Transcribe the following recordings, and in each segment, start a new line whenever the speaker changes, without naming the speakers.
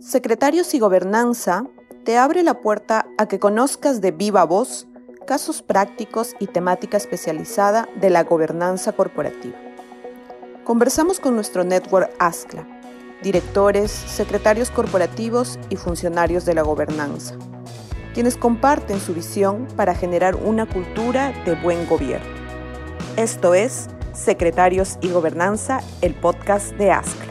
Secretarios y Gobernanza te abre la puerta a que conozcas de viva voz casos prácticos y temática especializada de la gobernanza corporativa. Conversamos con nuestro network ASCLA, directores, secretarios corporativos y funcionarios de la gobernanza, quienes comparten su visión para generar una cultura de buen gobierno. Esto es Secretarios y Gobernanza, el podcast de ASCLA.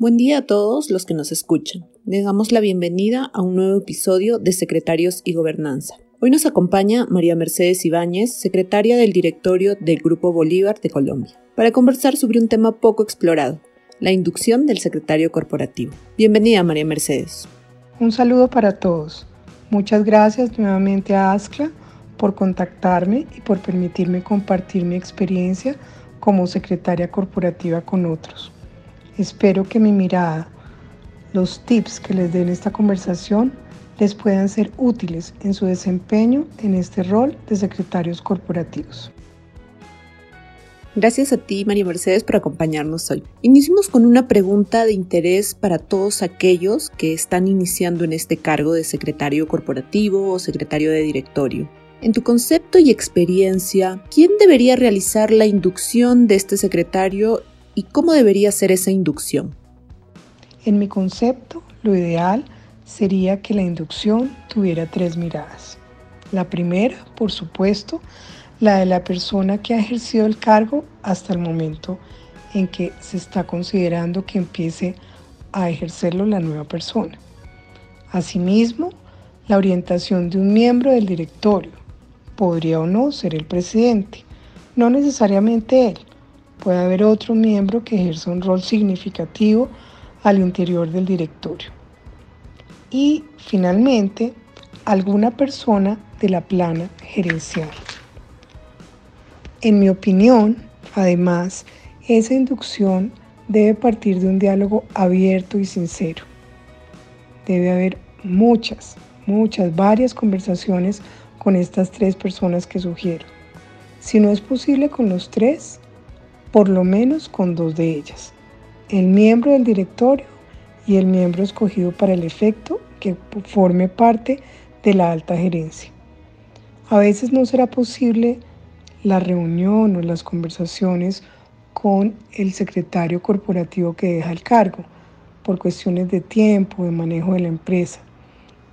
Buen día a todos los que nos escuchan. Le damos la bienvenida a un nuevo episodio de Secretarios y Gobernanza. Hoy nos acompaña María Mercedes Ibáñez, secretaria del directorio del Grupo Bolívar de Colombia, para conversar sobre un tema poco explorado, la inducción del secretario corporativo. Bienvenida, María Mercedes.
Un saludo para todos. Muchas gracias nuevamente a ASCLA por contactarme y por permitirme compartir mi experiencia como secretaria corporativa con otros. Espero que mi mirada, los tips que les dé en esta conversación les puedan ser útiles en su desempeño en este rol de secretarios corporativos.
Gracias a ti, María Mercedes, por acompañarnos hoy. Iniciamos con una pregunta de interés para todos aquellos que están iniciando en este cargo de secretario corporativo o secretario de directorio. En tu concepto y experiencia, ¿quién debería realizar la inducción de este secretario y cómo debería ser esa inducción?
En mi concepto, lo ideal sería que la inducción tuviera tres miradas. La primera, por supuesto, la de la persona que ha ejercido el cargo hasta el momento en que se está considerando que empiece a ejercerlo la nueva persona. Asimismo, la orientación de un miembro del directorio podría o no ser el presidente, no necesariamente él, puede haber otro miembro que ejerza un rol significativo al interior del directorio. Y finalmente, alguna persona de la plana gerencial. En mi opinión, además, esa inducción debe partir de un diálogo abierto y sincero. Debe haber muchas, muchas, varias conversaciones con estas tres personas que sugiero. Si no es posible con los tres, por lo menos con dos de ellas, el miembro del directorio y el miembro escogido para el efecto que forme parte de la alta gerencia. A veces no será posible la reunión o las conversaciones con el secretario corporativo que deja el cargo por cuestiones de tiempo, de manejo de la empresa.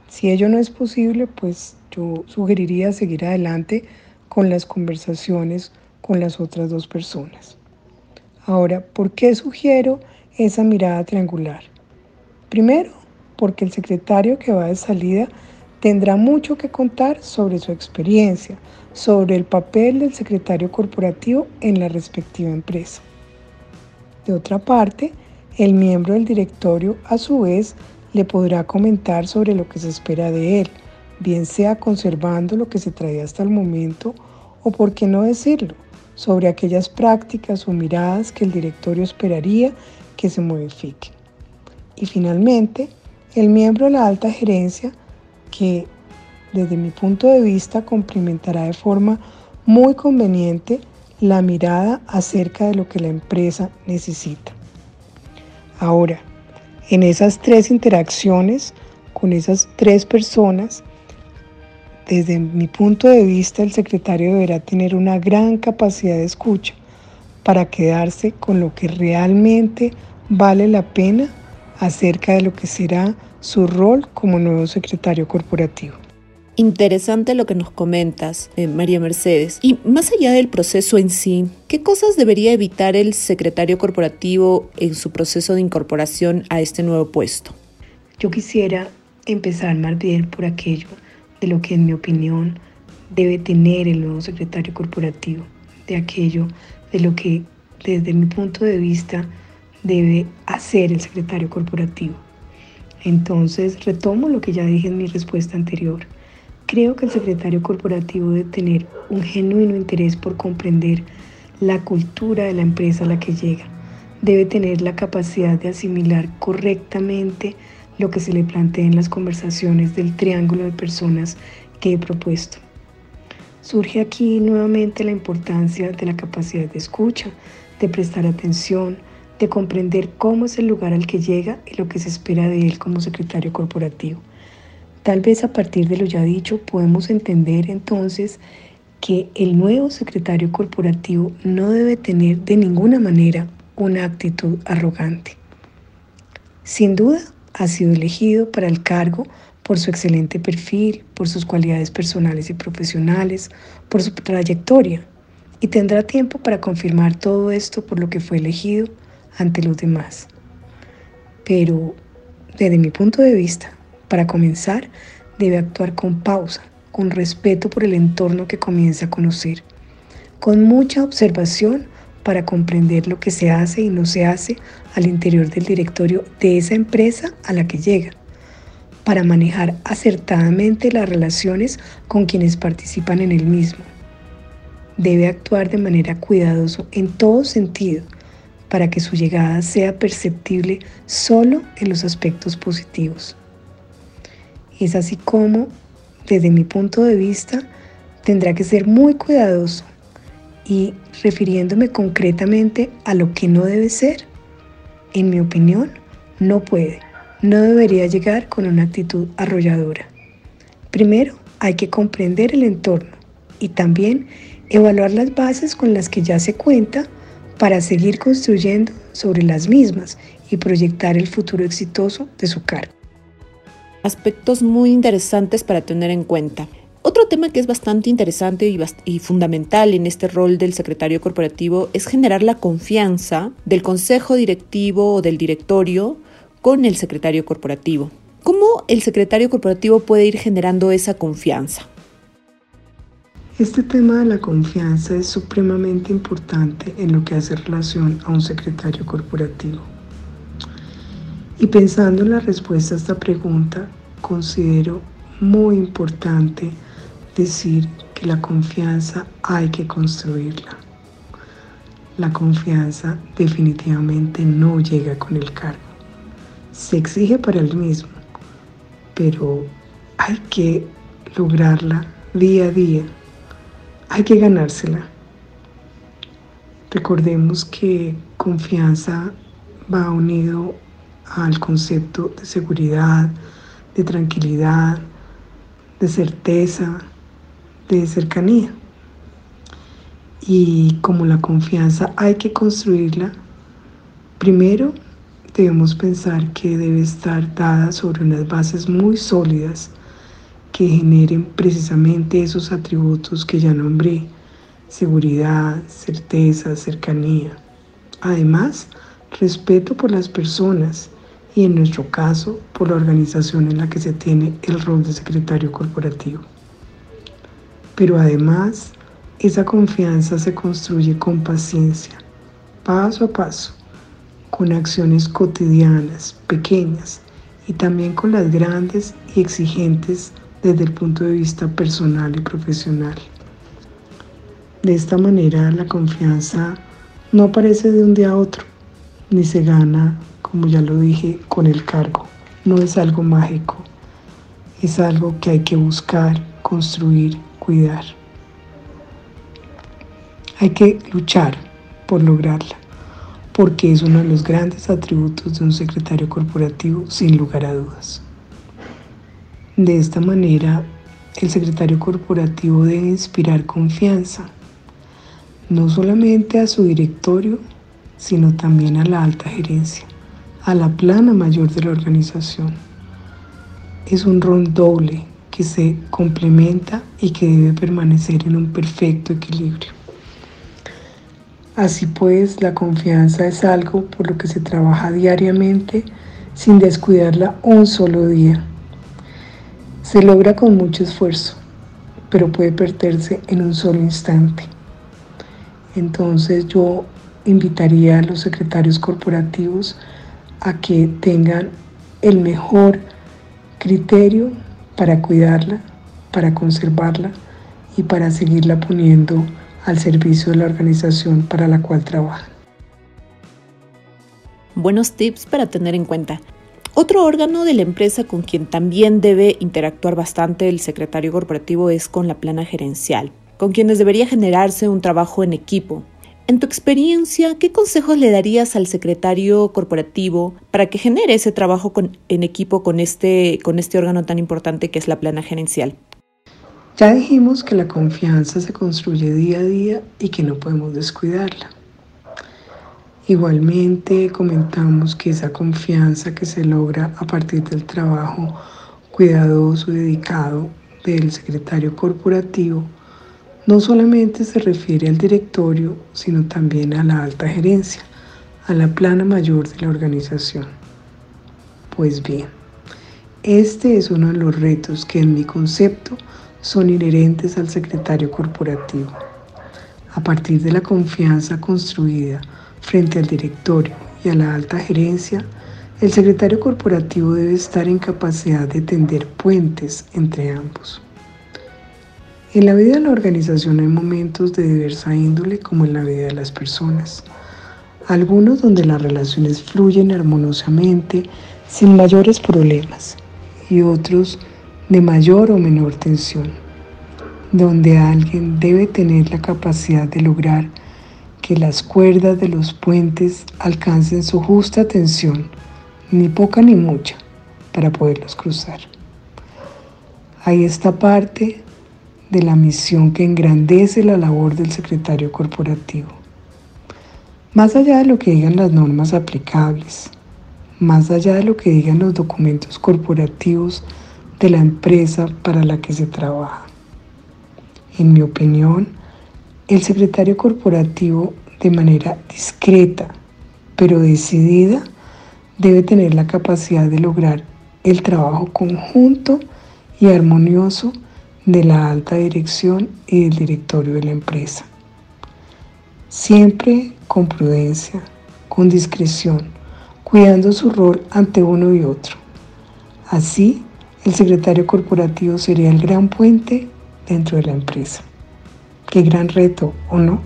Si ello no es posible, pues yo sugeriría seguir adelante con las conversaciones con las otras dos personas. Ahora, ¿por qué sugiero esa mirada triangular? Primero, porque el secretario que va de salida tendrá mucho que contar sobre su experiencia, sobre el papel del secretario corporativo en la respectiva empresa. De otra parte, el miembro del directorio a su vez le podrá comentar sobre lo que se espera de él, bien sea conservando lo que se traía hasta el momento o por qué no decirlo, sobre aquellas prácticas o miradas que el directorio esperaría que se modifiquen. Y finalmente, el miembro de la alta gerencia que desde mi punto de vista complementará de forma muy conveniente la mirada acerca de lo que la empresa necesita. Ahora, en esas tres interacciones con esas tres personas, desde mi punto de vista, el secretario deberá tener una gran capacidad de escucha para quedarse con lo que realmente vale la pena acerca de lo que será su rol como nuevo secretario corporativo.
Interesante lo que nos comentas, eh, María Mercedes. Y más allá del proceso en sí, ¿qué cosas debería evitar el secretario corporativo en su proceso de incorporación a este nuevo puesto?
Yo quisiera empezar más bien por aquello de lo que en mi opinión debe tener el nuevo secretario corporativo, de aquello de lo que desde mi punto de vista debe hacer el secretario corporativo. Entonces, retomo lo que ya dije en mi respuesta anterior. Creo que el secretario corporativo debe tener un genuino interés por comprender la cultura de la empresa a la que llega. Debe tener la capacidad de asimilar correctamente lo que se le plantea en las conversaciones del triángulo de personas que he propuesto. Surge aquí nuevamente la importancia de la capacidad de escucha, de prestar atención, de comprender cómo es el lugar al que llega y lo que se espera de él como secretario corporativo. Tal vez a partir de lo ya dicho podemos entender entonces que el nuevo secretario corporativo no debe tener de ninguna manera una actitud arrogante. Sin duda, ha sido elegido para el cargo por su excelente perfil, por sus cualidades personales y profesionales, por su trayectoria, y tendrá tiempo para confirmar todo esto por lo que fue elegido ante los demás. Pero, desde mi punto de vista, para comenzar, debe actuar con pausa, con respeto por el entorno que comienza a conocer, con mucha observación para comprender lo que se hace y no se hace al interior del directorio de esa empresa a la que llega, para manejar acertadamente las relaciones con quienes participan en el mismo. Debe actuar de manera cuidadosa en todo sentido para que su llegada sea perceptible solo en los aspectos positivos. Es así como, desde mi punto de vista, tendrá que ser muy cuidadoso y refiriéndome concretamente a lo que no debe ser, en mi opinión, no puede, no debería llegar con una actitud arrolladora. Primero, hay que comprender el entorno y también evaluar las bases con las que ya se cuenta para seguir construyendo sobre las mismas y proyectar el futuro exitoso de su cargo.
Aspectos muy interesantes para tener en cuenta. Otro tema que es bastante interesante y, fundamental en este rol del secretario corporativo es generar la confianza del consejo directivo o del directorio con el secretario corporativo. ¿Cómo el secretario corporativo puede ir generando esa confianza?
Este tema de la confianza es supremamente importante en lo que hace relación a un secretario corporativo. Y pensando en la respuesta a esta pregunta, considero muy importante decir que la confianza hay que construirla. La confianza definitivamente no llega con el cargo. Se exige para el mismo, pero hay que lograrla día a día hay que ganársela. Recordemos que confianza va unido al concepto de seguridad, de tranquilidad, de certeza, de cercanía. Y como la confianza hay que construirla, primero debemos pensar que debe estar dada sobre unas bases muy sólidas que generen precisamente esos atributos que ya nombré, seguridad, certeza, cercanía. Además, respeto por las personas y en nuestro caso por la organización en la que se tiene el rol de secretario corporativo. Pero además, esa confianza se construye con paciencia, paso a paso, con acciones cotidianas, pequeñas, y también con las grandes y exigentes desde el punto de vista personal y profesional. De esta manera la confianza no aparece de un día a otro, ni se gana, como ya lo dije, con el cargo. No es algo mágico, es algo que hay que buscar, construir, cuidar. Hay que luchar por lograrla, porque es uno de los grandes atributos de un secretario corporativo sin lugar a dudas. De esta manera, el secretario corporativo debe inspirar confianza, no solamente a su directorio, sino también a la alta gerencia, a la plana mayor de la organización. Es un rol doble que se complementa y que debe permanecer en un perfecto equilibrio. Así pues, la confianza es algo por lo que se trabaja diariamente sin descuidarla un solo día se logra con mucho esfuerzo, pero puede perderse en un solo instante. Entonces yo invitaría a los secretarios corporativos a que tengan el mejor criterio para cuidarla, para conservarla y para seguirla poniendo al servicio de la organización para la cual trabajan.
Buenos tips para tener en cuenta. Otro órgano de la empresa con quien también debe interactuar bastante el secretario corporativo es con la plana gerencial, con quienes debería generarse un trabajo en equipo. En tu experiencia, ¿qué consejos le darías al secretario corporativo para que genere ese trabajo en equipo con este, con este órgano tan importante que es la plana gerencial?
Ya dijimos que la confianza se construye día a día y que no podemos descuidarla. Igualmente comentamos que esa confianza que se logra a partir del trabajo cuidadoso y dedicado del secretario corporativo no solamente se refiere al directorio, sino también a la alta gerencia, a la plana mayor de la organización. Pues bien, este es uno de los retos que en mi concepto son inherentes al secretario corporativo. A partir de la confianza construida frente al directorio y a la alta gerencia, el secretario corporativo debe estar en capacidad de tender puentes entre ambos. En la vida de la organización hay momentos de diversa índole como en la vida de las personas. Algunos donde las relaciones fluyen armoniosamente sin mayores problemas y otros de mayor o menor tensión, donde alguien debe tener la capacidad de lograr que las cuerdas de los puentes alcancen su justa tensión, ni poca ni mucha, para poderlos cruzar. Hay esta parte de la misión que engrandece la labor del secretario corporativo. Más allá de lo que digan las normas aplicables, más allá de lo que digan los documentos corporativos de la empresa para la que se trabaja. En mi opinión, el secretario corporativo de manera discreta pero decidida debe tener la capacidad de lograr el trabajo conjunto y armonioso de la alta dirección y del directorio de la empresa. Siempre con prudencia, con discreción, cuidando su rol ante uno y otro. Así, el secretario corporativo sería el gran puente dentro de la empresa. Qué gran reto, ¿o no?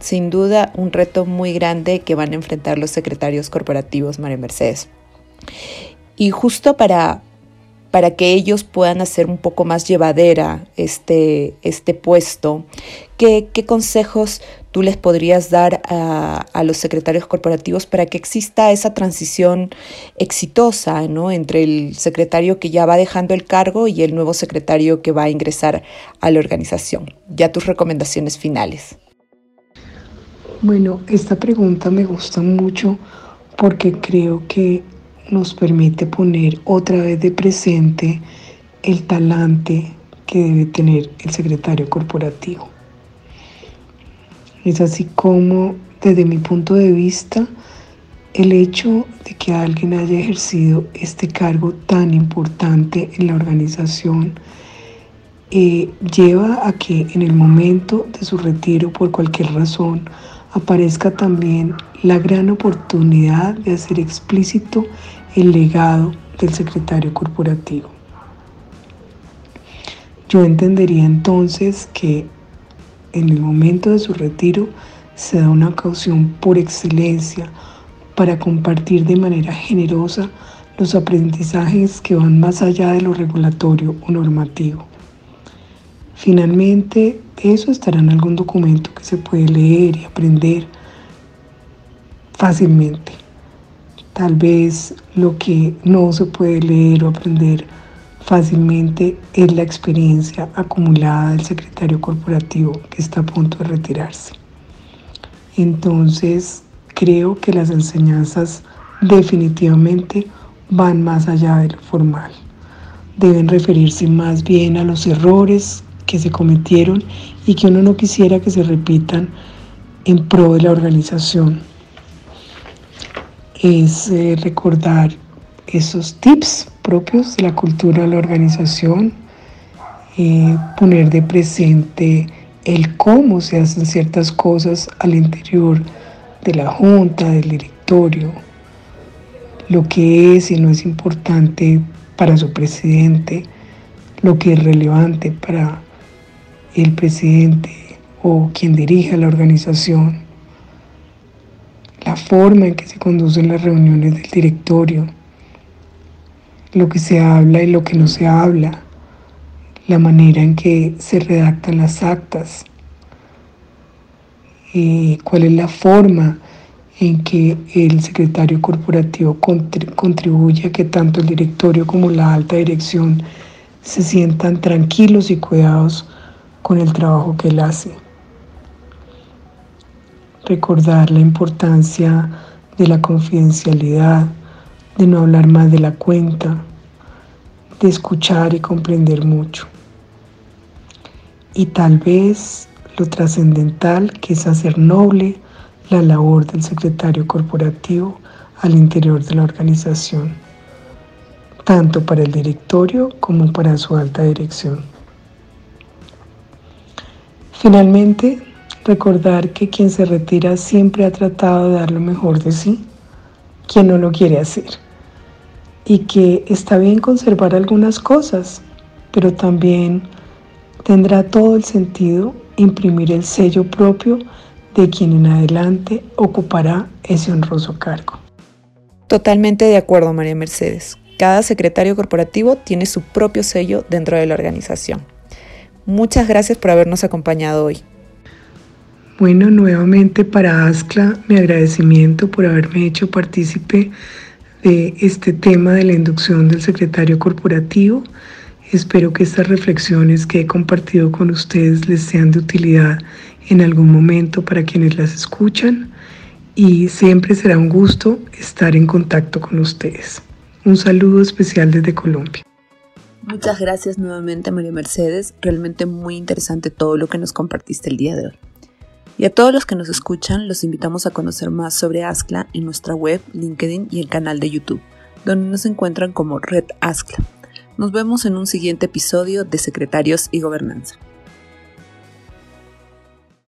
Sin duda, un reto muy grande que van a enfrentar los secretarios corporativos, María Mercedes. Y justo para, para que ellos puedan hacer un poco más llevadera este, este puesto. ¿Qué, consejos tú les podrías dar a, los secretarios corporativos para que exista esa transición exitosa ¿no? entre el secretario que ya va dejando el cargo y el nuevo secretario que va a ingresar a la organización? Ya tus recomendaciones finales.
Bueno, esta pregunta me gusta mucho porque creo que nos permite poner otra vez de presente el talante que debe tener el secretario corporativo. Es así como, desde mi punto de vista, el hecho de que alguien haya ejercido este cargo tan importante en la organización eh, lleva a que en el momento de su retiro, por cualquier razón, aparezca también la gran oportunidad de hacer explícito el legado del secretario corporativo. Yo entendería entonces que en el momento de su retiro se da una ocasión por excelencia para compartir de manera generosa los aprendizajes que van más allá de lo regulatorio o normativo. Finalmente, eso estará en algún documento que se puede leer y aprender fácilmente. Tal vez lo que no se puede leer o aprender fácilmente es la experiencia acumulada del secretario corporativo que está a punto de retirarse. Entonces, creo que las enseñanzas definitivamente van más allá de lo formal. Deben referirse más bien a los errores que se cometieron y que uno no quisiera que se repitan en pro de la organización es eh, recordar esos tips propios de la cultura de la organización, eh, poner de presente el cómo se hacen ciertas cosas al interior de la junta, del directorio, lo que es y no es importante para su presidente, lo que es relevante para el presidente o quien dirige la organización la forma en que se conducen las reuniones del directorio, lo que se habla y lo que no se habla, la manera en que se redactan las actas, eh, cuál es la forma en que el secretario corporativo contribuye a que tanto el directorio como la alta dirección se sientan tranquilos y cuidados con el trabajo que él hace. Recordar la importancia de la confidencialidad, de no hablar más de la cuenta, de escuchar y comprender mucho. Y tal vez lo trascendental que es hacer noble la labor del secretario corporativo al interior de la organización, tanto para el directorio como para su alta dirección. Finalmente, recordar que quien se retira siempre ha tratado de dar lo mejor de sí, quien no lo quiere hacer, y que está bien conservar algunas cosas, pero también tendrá todo el sentido imprimir el sello propio de quien en adelante ocupará ese honroso cargo.
Totalmente de acuerdo, María Mercedes. Cada secretario corporativo tiene su propio sello dentro de la organización. Muchas gracias por habernos acompañado hoy.
Bueno, nuevamente para ASCLA mi agradecimiento por haberme hecho partícipe de este tema de la inducción del secretario corporativo. Espero que estas reflexiones que he compartido con ustedes les sean de utilidad en algún momento para quienes las escuchan y siempre será un gusto estar en contacto con ustedes. Un saludo especial desde Colombia.
Muchas gracias nuevamente María Mercedes, realmente muy interesante todo lo que nos compartiste el día de hoy. Y a todos los que nos escuchan, los invitamos a conocer más sobre ASCLA en nuestra web, LinkedIn y el canal de YouTube, donde nos encuentran como Red ASCLA. Nos vemos en un siguiente episodio de Secretarios y Gobernanza.